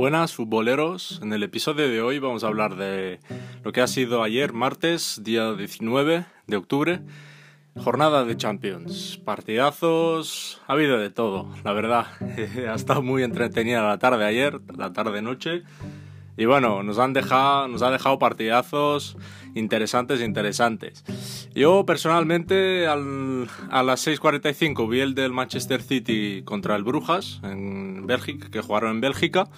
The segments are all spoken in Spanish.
Buenas futboleros, en el episodio de hoy vamos a hablar de lo que ha sido ayer martes, día 19 de octubre, jornada de Champions, partidazos, ha habido de todo, la verdad, ha estado muy entretenida la tarde ayer, la tarde noche, y bueno, nos han dejado, nos ha dejado partidazos interesantes, interesantes. Yo personalmente al, a las 6.45 vi el del Manchester City contra el Brujas en Bélgica, que jugaron en Bélgica.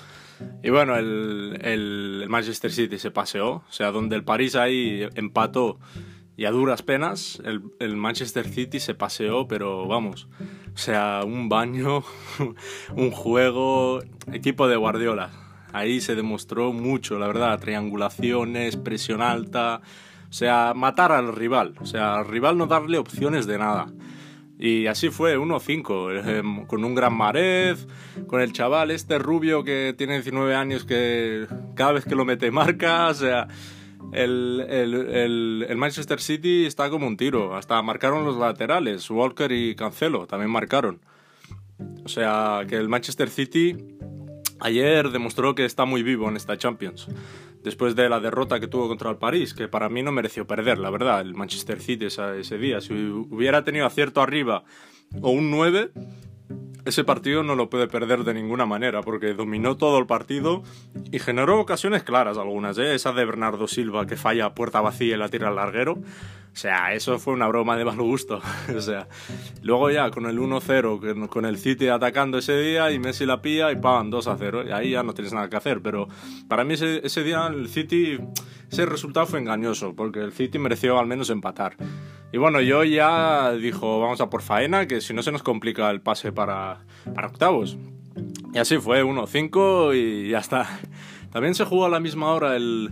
Y bueno, el, el, Manchester City se paseó, o sea, donde el París ahí empató y a duras penas, el, el, Manchester City se paseó, pero vamos, o sea, un baño, un juego, equipo de Guardiola. Ahí se demostró mucho, la verdad, triangulaciones, presión alta, o sea, matar al rival, o sea, al rival no darle opciones de nada. Y así fue, 1-5, eh, con un gran Marez, con el chaval este rubio que tiene 19 años que cada vez que lo mete marca, o sea, el, el, el, Manchester City está como un tiro, hasta marcaron los laterales, Walker y Cancelo también marcaron. O sea, que el Manchester City ayer demostró que está muy vivo en esta Champions. Después de la derrota que tuvo contra el París, que para mí no mereció perder, la verdad, el Manchester City ese día. Si hubiera tenido acierto arriba o un 9, ese partido no lo puede perder de ninguna manera, porque dominó todo el partido y generó ocasiones claras algunas, ¿eh? Esa de Bernardo Silva que falla puerta vacía y la tira al larguero. O sea, eso fue una broma de mal gusto. o sea, luego ya con el 1-0, con el City atacando ese día y Messi la pilla y pagan 2-0. Y ahí ya no tienes nada que hacer. Pero para mí ese, ese día el City, ese resultado fue engañoso, porque el City mereció al menos empatar. Y bueno, yo ya dijo, vamos a por faena, que si no se nos complica el pase para, para octavos. Y así fue, 1-5 y ya está. También se jugó a la misma hora el,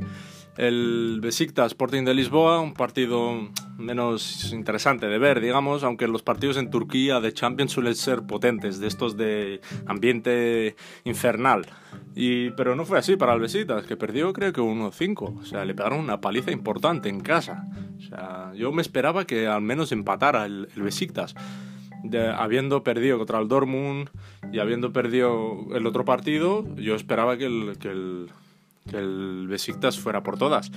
el Besiktas Sporting de Lisboa, un partido menos interesante de ver, digamos, aunque los partidos en Turquía de Champions suelen ser potentes, de estos de ambiente infernal. Y, pero no fue así para el Besiktas, que perdió creo que 1-5, o sea, le pegaron una paliza importante en casa. O sea, yo me esperaba que al menos empatara el, el Besiktas. habiendo perdido contra el Dortmund y habiendo perdido el otro partido, yo esperaba que el que el Besiktas fuera por todas.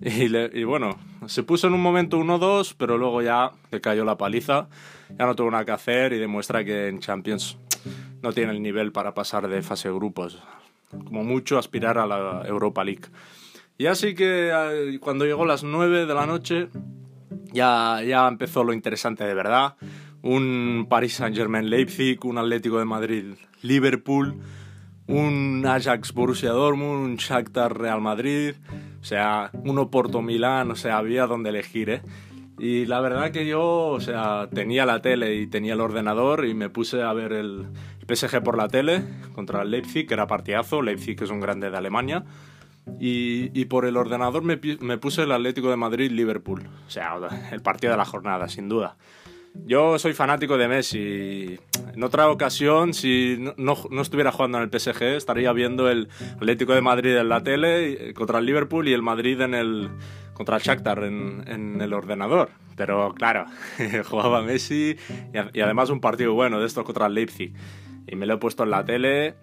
Y, bueno, se puso en un momento 1-2, pero luego ya le cayó la paliza, ya no tuvo nada que hacer y demuestra que en Champions no tiene el nivel para pasar de fase de grupos. Como mucho aspirar a la Europa League. Y así que eh, cuando llegó las 9 de la noche, ya, ya empezó lo interesante de verdad. Un Paris Saint-Germain Leipzig, un Atlético de Madrid Liverpool un Ajax Borussia Dortmund, un Shakhtar Real Madrid, o sea, un Oporto Milán, o sea, había donde elegir, ¿eh? Y la verdad que yo, o sea, tenía la tele y tenía el ordenador y me puse a ver el PSG por la tele contra Leipzig, que era partidazo, Leipzig que es un grande de Alemania. Y, y por el ordenador me, me puse el Atlético de Madrid-Liverpool. O sea, el partido de la jornada, sin duda. Yo soy fanático de Messi. En otra ocasión, si no, no, estuviera jugando en el PSG, estaría viendo el Atlético de Madrid en la tele eh, contra el Liverpool y el Madrid en el contra el Shakhtar en, el ordenador. Pero claro, jugaba Messi y, además un partido bueno de esto contra el Leipzig. Y me lo he puesto en la tele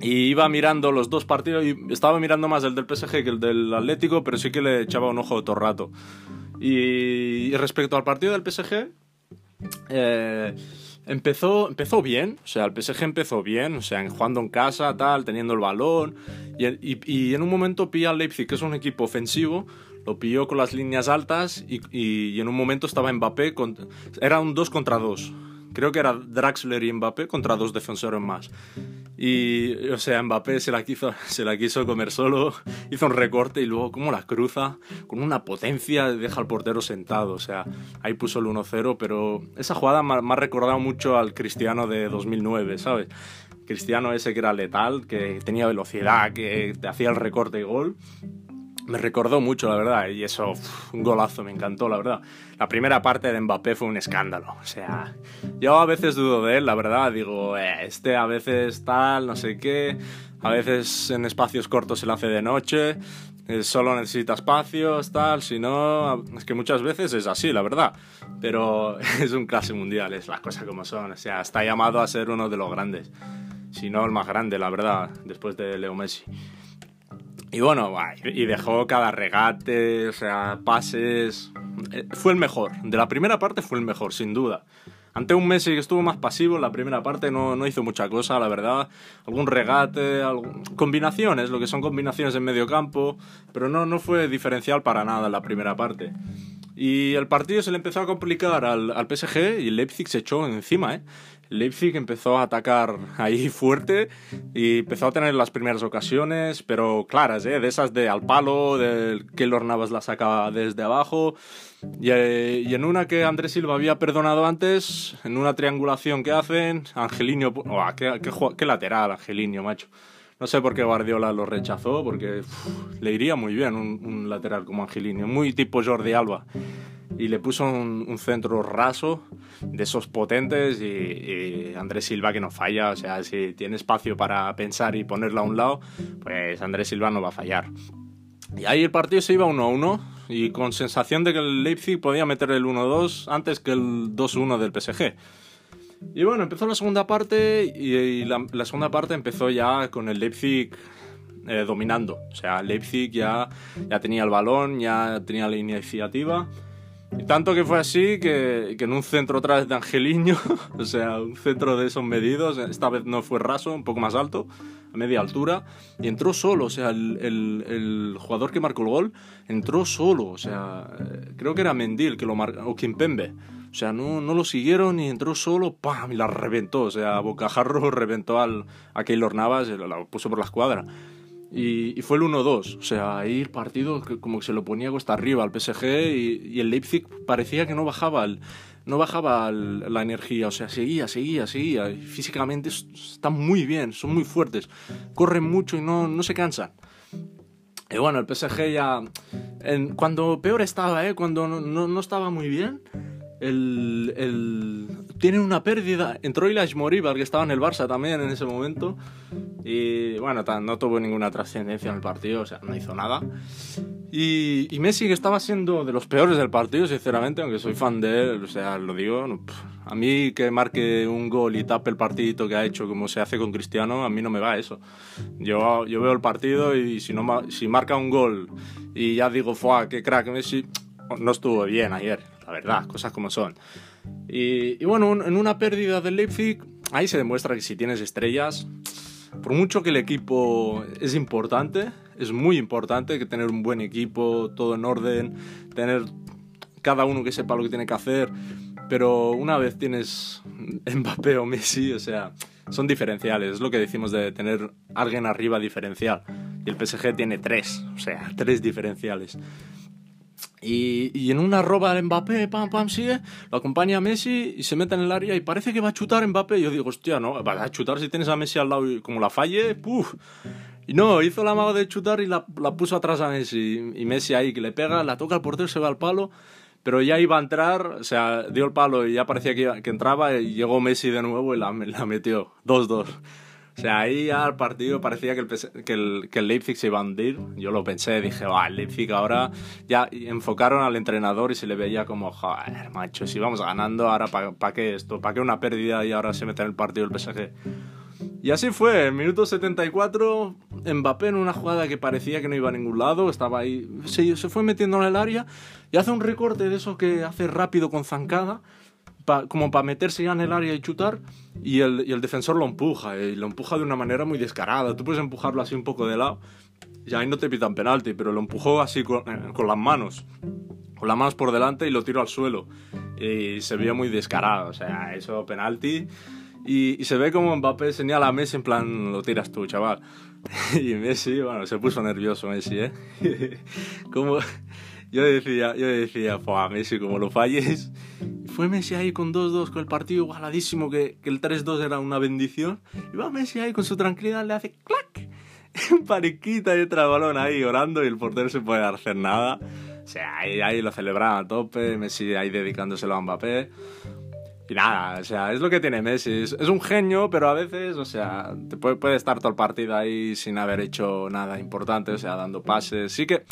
y iba mirando los dos partidos y estaba mirando más el del PSG que el del Atlético, pero sí que le echaba un ojo todo el rato. Y respecto al partido del PSG, eh, empezó, empezó bien, o sea, el PSG empezó bien, o sea, jugando en casa, tal, teniendo el balón, y, en un momento pilla al Leipzig, que es un equipo ofensivo, lo pilló con las líneas altas y, en un momento estaba Mbappé, era un 2 contra 2 creo que era Draxler y Mbappé contra dos defensores más. Y, o sea, Mbappé se la, quiso, se la quiso comer solo, hizo un recorte y luego como la cruza, con una potencia, deja al portero sentado. O sea, ahí puso el 1-0, pero esa jugada me, ha recordado mucho al Cristiano de 2009, ¿sabes? Cristiano ese que era letal, que tenía velocidad, que te hacía el recorte y gol me recordó mucho, la verdad, y eso, un golazo, me encantó, la verdad. La primera parte de Mbappé fue un escándalo, o sea, yo a veces dudo de él, la verdad, digo, eh, este a veces tal, no sé qué, a veces en espacios cortos se lo hace de noche, eh, solo necesita espacios, tal, si no, es que muchas veces es así, la verdad, pero es un clase mundial, es las cosas como son, o sea, está llamado a ser uno de los grandes. si no el más grande, la verdad, después de Leo Messi. Y bueno, y dejó cada regate, o sea, pases. Eh, fue el mejor. De la primera parte fue el mejor, sin duda. Ante un Messi que estuvo más pasivo en la primera parte, no, no hizo mucha cosa, la verdad. Algún regate, combinaciones, lo que son combinaciones en medio campo, pero no, no fue diferencial para nada en la primera parte. Y el partido se le empezó a complicar al, al PSG y Leipzig se echó encima, ¿eh? Leipzig empezó a atacar ahí fuerte y empezó a tener las primeras ocasiones, pero claras, ¿eh? de esas de al palo, de que Navas la sacaba desde abajo. Eh, y, en una que Andrés Silva había perdonado antes, en una triangulación que hacen, Angelino, qué, qué, lateral Angelino, macho. No sé por qué Guardiola lo rechazó, porque le iría muy bien un, lateral como Angelino, muy tipo Jordi Alba y le puso un, centro raso de esos potentes y, Andrés Silva que no falla, o sea, si tiene espacio para pensar y ponerlo a un lado, pues Andrés Silva no va a fallar. Y ahí el partido se iba 1-1 y con sensación de que el Leipzig podía meter el 1-2 antes que el 2-1 del PSG. Y bueno, empezó la segunda parte y, la, segunda parte empezó ya con el Leipzig eh, dominando. O sea, Leipzig ya, ya tenía el balón, ya tenía la iniciativa y tanto que fue así que, que, en un centro otra vez de Angeliño, o sea, un centro de esos medidos, esta vez no fue raso, un poco más alto, a media altura, y entró solo, o sea, el, el, el jugador que marcó el gol entró solo, o sea, creo que era Mendil que lo o Kimpembe. O sea, no, no lo siguieron y entró solo, ¡pam! y la reventó. O sea, Bocajarro reventó al, a Keylor Navas, la puso por la escuadra. Y, fue el 1-2. O sea, ahí el partido como que se lo ponía cuesta arriba al PSG y, el Leipzig parecía que no bajaba, no bajaba la energía. O sea, seguía, seguía, seguía. físicamente están muy bien, son muy fuertes. Corren mucho y no, no se cansan. Y bueno, el PSG ya... En, cuando peor estaba, ¿eh? cuando no, no estaba muy bien el, el, tienen una pérdida. Entró Ilash Moríbar, que estaba en el Barça también en ese momento. Y bueno, no tuvo ninguna trascendencia en el partido, o sea, no hizo nada. Y, y, Messi, que estaba siendo de los peores del partido, sinceramente, aunque soy fan de él, o sea, lo digo. A mí que marque un gol y tape el partidito que ha hecho, como se hace con Cristiano, a mí no me va eso. Yo, yo veo el partido y si, no, si marca un gol y ya digo, ¡fuah, qué crack Messi! No estuvo bien ayer verdad, cosas como son. Y, bueno, en una pérdida del Leipzig, ahí se demuestra que si tienes estrellas, por mucho que el equipo es importante, es muy importante que tener un buen equipo, todo en orden, tener cada uno que sepa lo que tiene que hacer, pero una vez tienes Mbappé o Messi, o sea, son diferenciales, es lo que decimos de tener alguien arriba diferencial. Y el PSG tiene tres, o sea, tres diferenciales. Y, y, en una roba el Mbappé, pam, pam, sigue, lo acompaña a Messi y se mete en el área y parece que va a chutar Mbappé. Yo digo, hostia, no, va a chutar si tienes a Messi al lado y como la falle, puf. Y no, hizo la maga de chutar y la, la, puso atrás a Messi. Y Messi ahí que le pega, la toca al portero, se va al palo. Pero ya iba a entrar, o sea, dio el palo y ya parecía que, que entraba y llegó Messi de nuevo y la, la metió. 2-2. O sea, ahí ya el partido parecía que el, que el, que el Leipzig se iba a hundir. Yo lo pensé, dije, va, el Leipzig ahora ya enfocaron al entrenador y se le veía como, joder, macho, si vamos ganando, ahora ¿para qué esto? ¿Para qué una pérdida y ahora se mete en el partido el PSG? Y así fue, en minuto 74, Mbappé en una jugada que parecía que no iba a ningún lado, estaba ahí, se, se fue metiendo en el área y hace un recorte de eso que hace rápido con zancada como para meterse ya en el área y chutar, y el, y el defensor lo empuja, y lo empuja de una manera muy descarada. Tú puedes empujarlo así un poco de lado, y ahí no te pitan penalti, pero lo empujó así con, eh, con las manos, con las manos por delante y lo tiró al suelo. Y se veía muy descarado, o sea, eso penalti. Y, y, se ve como Mbappé señala a Messi en plan, lo tiras tú, chaval. y Messi, bueno, se puso nervioso Messi, ¿eh? como yo decía, yo decía, a Messi, como lo falles. fue Messi ahí con 2-2, con el partido igualadísimo, que, que el 3-2 era una bendición. Y va Messi ahí con su tranquilidad, le hace clac. Un pariquita y el balón ahí orando y el portero se puede hacer nada. O sea, ahí, ahí lo celebraban a tope, Messi ahí dedicándoselo a Mbappé. Y nada, o sea, es lo que tiene Messi. Es, un genio, pero a veces, o sea, te puede, puede, estar todo el partido ahí sin haber hecho nada importante, o sea, dando pases. Sí que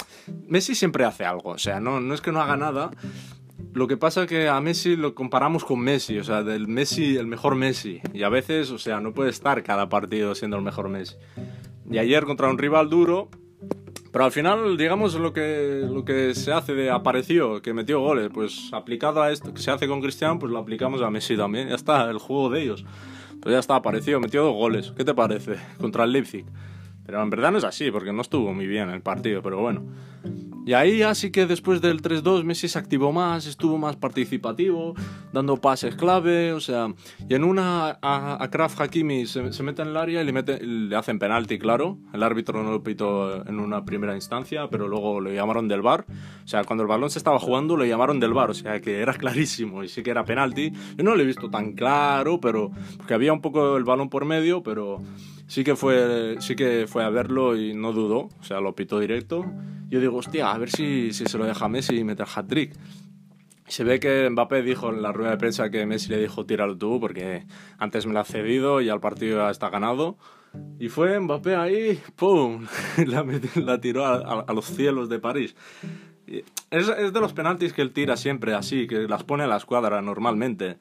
Messi siempre hace algo, o sea, no, no es que no haga nada, Lo que pasa es que a Messi lo comparamos con Messi, o sea, del Messi, el mejor Messi. Y a veces, o sea, no puede estar cada partido siendo el mejor Messi. Y ayer contra un rival duro, pero al final, digamos, lo que, lo que se hace de apareció, que metió goles, pues aplicado a esto que se hace con Cristiano, pues lo aplicamos a Messi también. Ya está, el juego de ellos. Pues ya está, apareció, metió dos goles. ¿Qué te parece? Contra el Leipzig. Pero en verdad no es así, porque no estuvo muy bien el partido, pero bueno. Y ahí ya sí que después del 3-2 Messi se activó más, estuvo más participativo, dando pases clave, o sea, y en una a, a Kraft Hakimi se, se, mete en el área y le, mete, le hacen penalti, claro. El árbitro no lo pitó en una primera instancia, pero luego le llamaron del bar. O sea, cuando el balón se estaba jugando le llamaron del bar, o sea, que era clarísimo y sí que era penalti. Yo no lo he visto tan claro, pero porque había un poco el balón por medio, pero sí que fue, sí que fue a verlo y no dudó, o sea, lo pitó directo. Yo digo, hostia, a ver si, si se lo deja Messi y mete el hat-trick. Se ve que Mbappé dijo en la rueda de prensa que Messi le dijo tíralo tú porque antes me lo ha cedido y al partido ya está ganado. Y fue Mbappé ahí, ¡pum! la, tiró a, a, a, los cielos de París. Es, es de los penaltis que él tira siempre así, que las pone a la escuadra normalmente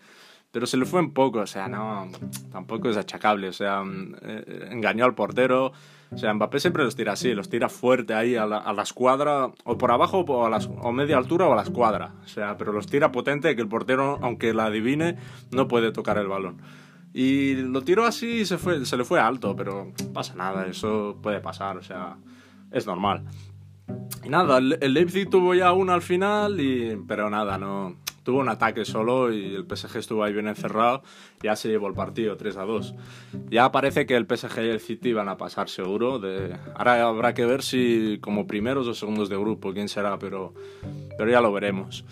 pero se le fue en poco, o sea, no, tampoco es achacable, o sea, eh, engañó al portero, o sea, Mbappé siempre los tira así, los tira fuerte ahí a la, a la escuadra, o por abajo o a, las, o media altura o a la escuadra, o sea, pero los tira potente que el portero, aunque la adivine, no puede tocar el balón. Y lo tiró así y se, fue, se le fue alto, pero pasa nada, eso puede pasar, o sea, es normal. Y nada, el Leipzig tuvo ya uno al final, y, pero nada, no, tuvo un ataque solo y el PSG estuvo ahí bien encerrado. Ya se llevó el partido 3 a 2. Ya parece que el PSG y el City van a pasar seguro. De... Ahora habrá que ver si como primeros o segundos de grupo quién será, pero, pero ya lo veremos.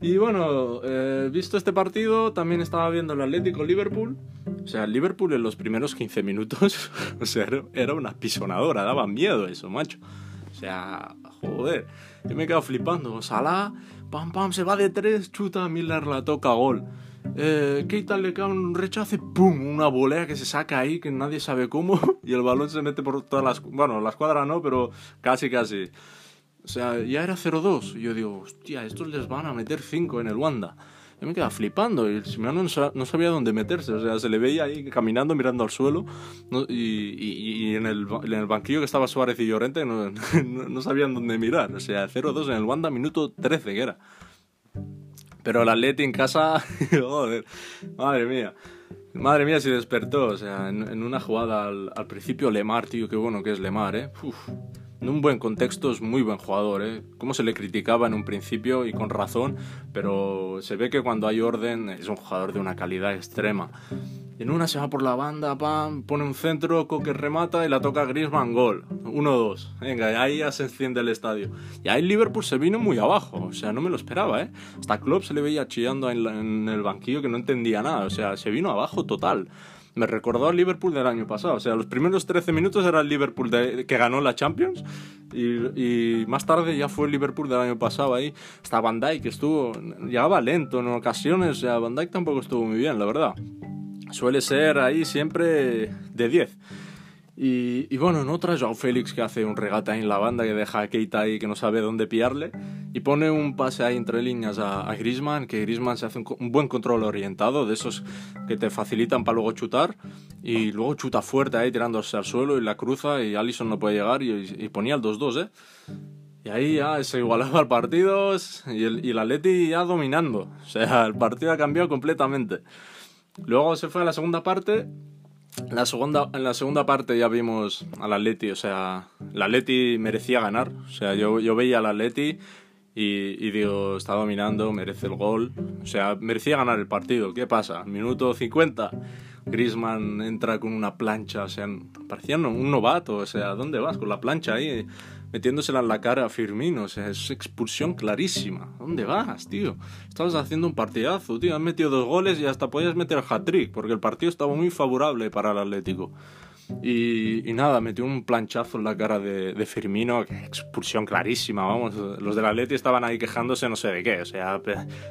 Y bueno, eh, visto este partido, también estaba viendo el Atlético Liverpool. O sea, el Liverpool en los primeros 15 minutos, o sea, era una pisonadora, daba miedo eso, macho. O sea, joder, yo me he quedado flipando. Salah pam, pam, se va de tres, chuta, Miller la toca, gol. Eh, Keita le cae un rechace, pum, una volea que se saca ahí, que nadie sabe cómo, y el balón se mete por todas las... Bueno, la escuadra no, pero casi, casi. O sea, ya era 0-2. Y yo digo, hostia, estos les van a meter 5 en el Wanda. Yo me quedaba flipando y Simeone no sabía dónde meterse. O sea, se le veía ahí caminando, mirando al suelo. No, y, y, y en, el, en, el, banquillo que estaba Suárez y Llorente no, no, no sabían dónde mirar. O sea, 0-2 en el Wanda, minuto 13 que era. Pero el Atleti en casa, joder, madre mía. Madre mía, si despertó. O sea, en, en una jugada al, al, principio Lemar, tío, qué bueno que es Lemar, ¿eh? Uf en un buen contexto es muy buen jugador, ¿eh? Como se le criticaba en un principio y con razón, pero se ve que cuando hay orden es un jugador de una calidad extrema. En una se va por la banda, pam, pone un centro, Coque remata y la toca Griezmann, gol. 1-2. Venga, ahí ya se enciende el estadio. Y ahí Liverpool se vino muy abajo, o sea, no me lo esperaba, ¿eh? Hasta Klopp se le veía chillando en, en el banquillo que no entendía nada, o sea, se vino abajo total me recordó al Liverpool del año pasado. O sea, los primeros 13 minutos era el Liverpool que ganó la Champions y, y, más tarde ya fue el Liverpool del año pasado ahí. Hasta Van Dijk estuvo, llegaba lento en ocasiones. O sea, Van Dijk tampoco estuvo muy bien, la verdad. Suele ser ahí siempre de 10. Y, y, bueno, en otra, Joao Félix que hace un regate en la banda que deja a Keita ahí que no sabe dónde pillarle y pone un pase ahí entre líneas a, a Griezmann, que Griezmann se hace un, buen control orientado, de esos que te facilitan para luego chutar y luego chuta fuerte ahí tirándose al suelo y la cruza y Allison no puede llegar y, y ponía el 2-2, ¿eh? Y ahí ya se igualaba el partido y el, y el Atleti ya dominando. O sea, el partido ha cambiado completamente. Luego se fue a la segunda parte la segunda, en la segunda parte ya vimos al Atleti, o sea, el Atleti merecía ganar. O sea, yo, yo veía al Atleti y, y, digo, está dominando, merece el gol. O sea, merecía ganar el partido. ¿Qué pasa? Minuto 50, Grisman entra con una plancha, o sea, parecía un novato. O sea, ¿dónde vas con la plancha ahí? Metiéndosela en la cara a Firmino. O sea, es expulsión clarísima. ¿Dónde vas, tío? Estabas haciendo un partidazo, tío. Han metido dos goles y hasta podías meter el hat-trick, porque el partido estaba muy favorable para el Atlético. Y, nada, metió un planchazo en la cara de, de, Firmino, que expulsión clarísima, vamos. Los del Atleti estaban ahí quejándose no sé de qué, o sea,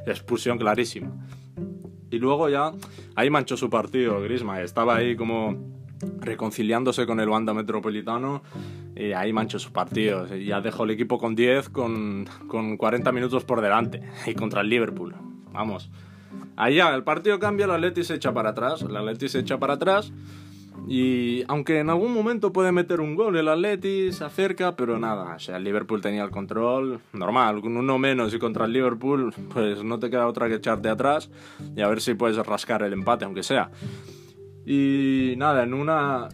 expulsión clarísima. Y luego ya, ahí manchó su partido, Grisma, estaba ahí como reconciliándose con el banda metropolitano y ahí manchó su partido. Ya dejó el equipo con 10, con, con 40 minutos por delante. Y contra el Liverpool. Vamos. Ya, el partido cambia, el Atleti se echa para atrás. El Atleti se echa para atrás. Y aunque en algún momento puede meter un gol, el Atleti se acerca, pero nada. O sea, el Liverpool tenía el control. Normal, con uno menos y contra el Liverpool, pues no te queda otra que echarte atrás y a ver si puedes rascar el empate, aunque sea. Y nada, en una...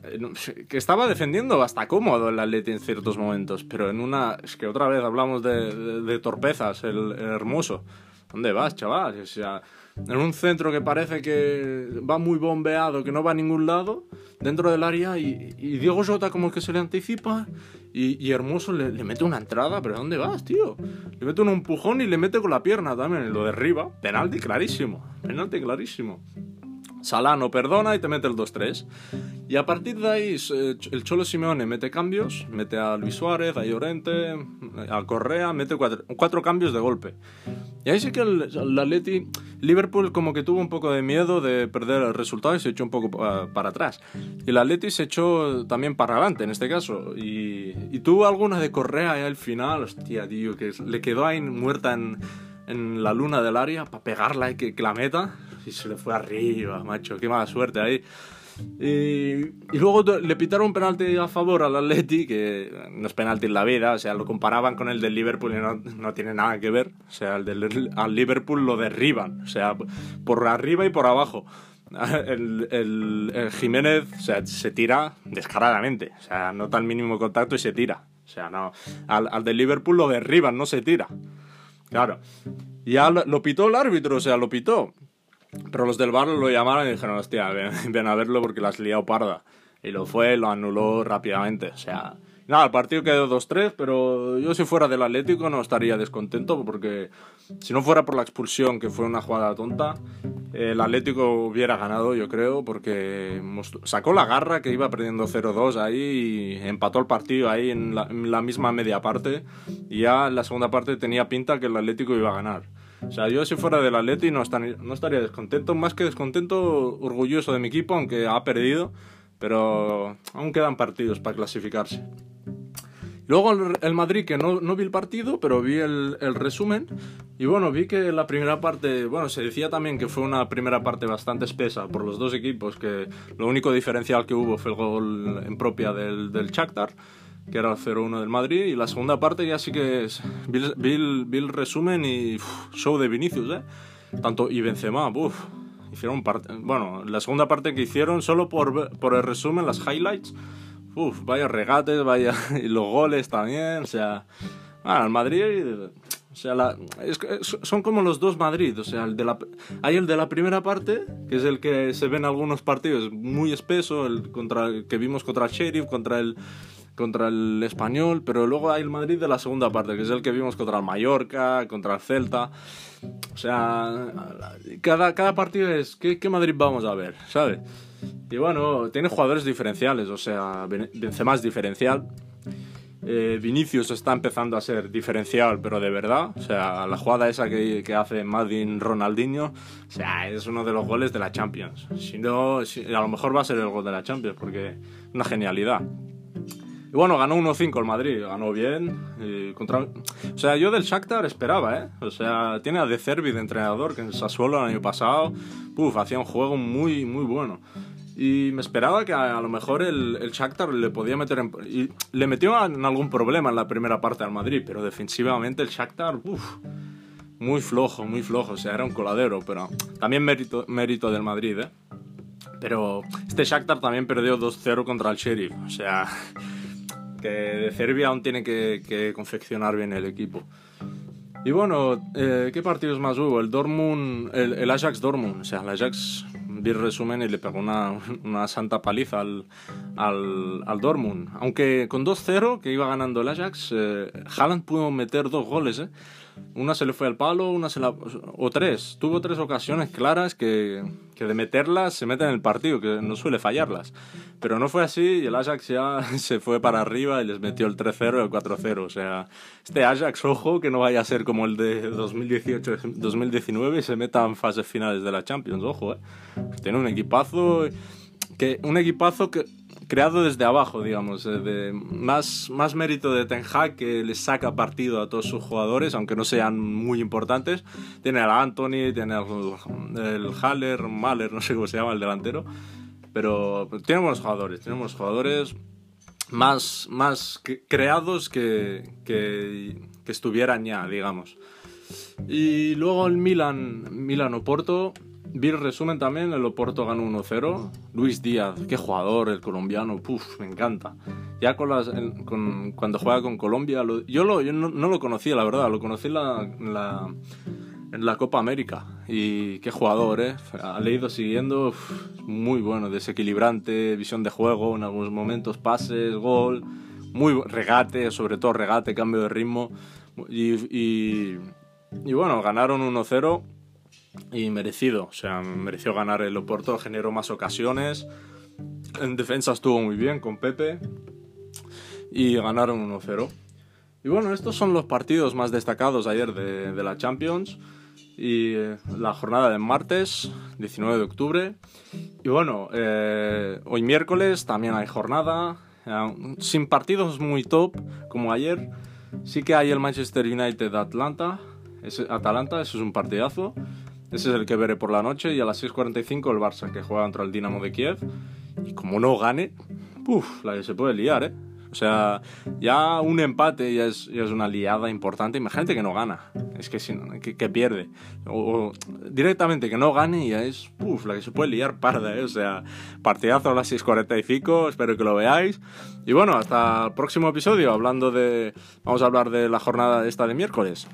que estaba defendiendo hasta cómodo el Atleti en ciertos momentos, pero en una... Es que otra vez hablamos de, de, torpezas, el, hermoso. ¿Dónde vas, chaval? O sea, en un centro que parece que va muy bombeado, que no va a ningún lado, dentro del área, y, Diego Jota como que se le anticipa, y, y Hermoso le, le, mete una entrada, pero ¿dónde vas, tío? Le mete un empujón y le mete con la pierna también, y lo derriba. Penalti clarísimo, penalti clarísimo. Salah no perdona y te mete el 2-3. Y a partir de ahí el Cholo Simeone mete cambios, mete a Luis Suárez, a Llorente, a Correa, mete cuatro, cambios de golpe. Y ahí sí que el, Atleti, Liverpool como que tuvo un poco de miedo de perder el resultado y se echó un poco para, atrás. Y el Atleti se echó también para adelante en este caso. Y, tuvo alguna de Correa ahí al final, hostia, tío, que le quedó ahí muerta en, la luna del área para pegarla y que, que la meta y se le fue arriba, macho, qué mala suerte ahí. Y, luego le pitaron un penalti a favor al Atleti, que no es penalti en la vida, o sea, lo comparaban con el del Liverpool y no, no tiene nada que ver. O sea, el del al Liverpool lo derriban, o sea, por arriba y por abajo. El, el, Jiménez o sea, se tira descaradamente, o sea, nota el mínimo contacto y se tira. O sea, no, al, al del Liverpool lo derriban, no se tira. Claro. Ya lo, lo pitó el árbitro, o sea, lo pitó. Pero los del bar lo llamaron y dijeron, hostia, ven, a verlo porque la has liado parda. Y lo fue, lo anuló rápidamente. O sea, nada, el partido quedó 2-3, pero yo si fuera del Atlético no estaría descontento porque si no fuera por la expulsión, que fue una jugada tonta, el Atlético hubiera ganado, yo creo, porque sacó la garra que iba perdiendo 0-2 ahí y empató el partido ahí en la, en la misma media parte y ya en la segunda parte tenía pinta que el Atlético iba a ganar. O sea, yo si fuera del Atleti no, no estaría descontento, más que descontento, orgulloso de mi equipo, aunque ha perdido, pero aún quedan partidos para clasificarse. Luego el, Madrid, que no, no, vi el partido, pero vi el, el, resumen. Y bueno, vi que la primera parte, bueno, se decía también que fue una primera parte bastante espesa por los dos equipos, que lo único diferencial que hubo fue el gol en propia del, del Shakhtar que era el 0-1 del Madrid, y la segunda parte ya sí que es, vi, el, resumen y show de Vinicius, ¿eh? Tanto, y Benzema, uff, hicieron parte, bueno, la segunda parte que hicieron, solo por, por el resumen, las highlights, uff, vaya regates, vaya, y los goles también, o sea, ah, el Madrid, o sea, la, es, son como los dos Madrid, o sea, el de la, hay el de la primera parte, que es el que se ve en algunos partidos muy espeso, el contra, que vimos contra el Sheriff, contra el contra el español, pero luego hay el Madrid de la segunda parte, que es el que vimos contra el Mallorca, contra el Celta. O sea, cada, cada partido es, ¿qué, ¿qué, Madrid vamos a ver? ¿Sabes? Y bueno, tiene jugadores diferenciales, o sea, Benzema es diferencial. Eh, Vinicius está empezando a ser diferencial, pero de verdad. O sea, la jugada esa que, que hace Madin Ronaldinho, o sea, es uno de los goles de la Champions. Si no, a lo mejor va a ser el gol de la Champions, porque es una genialidad. Y bueno, ganó 1-5 el Madrid, ganó bien. contra... O sea, yo del Shakhtar esperaba, ¿eh? O sea, tiene a De Cervi de entrenador, que en Sassuolo el año pasado, puf, hacía un juego muy, muy bueno. Y me esperaba que a, lo mejor el, el, Shakhtar le podía meter en... Y le metió en algún problema en la primera parte al Madrid, pero defensivamente el Shakhtar, uff, muy flojo, muy flojo. O sea, era un coladero, pero también mérito, mérito del Madrid, ¿eh? Pero este Shakhtar también perdió 2-0 contra el Sheriff. O sea, que de Serbia aún tiene que, confeccionar bien el equipo. Y bueno, eh, ¿qué partidos más hubo? El Dortmund, el, Ajax Dortmund, o sea, el Ajax vi el resumen y le pegó una, una santa paliza al, al, al Dortmund. Aunque con 2-0 que iba ganando el Ajax, eh, Haaland pudo meter dos goles, ¿eh? Una se le fue al palo, una se la... o tres. Tuvo tres ocasiones claras que, que de meterlas se mete en el partido, que no suele fallarlas. Pero no fue así y el Ajax ya se fue para arriba y les metió el 3-0 y el 4-0. O sea, este Ajax, ojo, que no vaya a ser como el de 2018-2019 y se meta en fases finales de la Champions, ojo, eh. Tiene un equipazo, que, un equipazo que creado desde abajo, digamos, de, más, más mérito de Ten Hag que les saca partido a todos sus jugadores, aunque no sean muy importantes. Tiene al Anthony, tiene el Haller, Mahler, no sé cómo se llama el delantero, pero tiene buenos jugadores, tenemos jugadores más, más creados que, que, que estuvieran ya, digamos. Y luego el Milan, Milan Oporto. Vi el resumen también, el Oporto ganó 1-0. Luis Díaz, qué jugador, el colombiano, puf, me encanta. Ya con las, con, cuando juega con Colombia, yo, lo, yo no, lo conocía, la verdad, lo conocí en la, la, en la Copa América. Y qué jugador, ¿eh? Ha leído siguiendo, muy bueno, desequilibrante, visión de juego, en algunos momentos pases, gol, muy regate, sobre todo regate, cambio de ritmo. Y, y, y bueno, ganaron 1-0 y merecido. O sea, mereció ganar el Oporto, generó más ocasiones. En defensa estuvo muy bien con Pepe y ganaron 1-0. Y bueno, estos son los partidos más destacados ayer de, de la Champions y eh, la jornada de martes, 19 de octubre. Y bueno, eh, hoy miércoles también hay jornada, eh, sin partidos muy top como ayer. Sí que hay el Manchester United Atlanta, Atalanta, eso es un partidazo. Ese es el que veré por la noche y a las 6.45 el Barça que juega contra el Dinamo de Kiev. Y como no gane, uff, la que se puede liar, ¿eh? O sea, ya un empate ya es, ya es una liada importante. Imagínate que no gana. Es que, si que, que, pierde. O, directamente que no gane ya es uf, la que se puede liar parda. ¿eh? O sea, partidazo a las 6.45. Espero que lo veáis. Y bueno, hasta el próximo episodio. Hablando de. Vamos a hablar de la jornada esta de miércoles.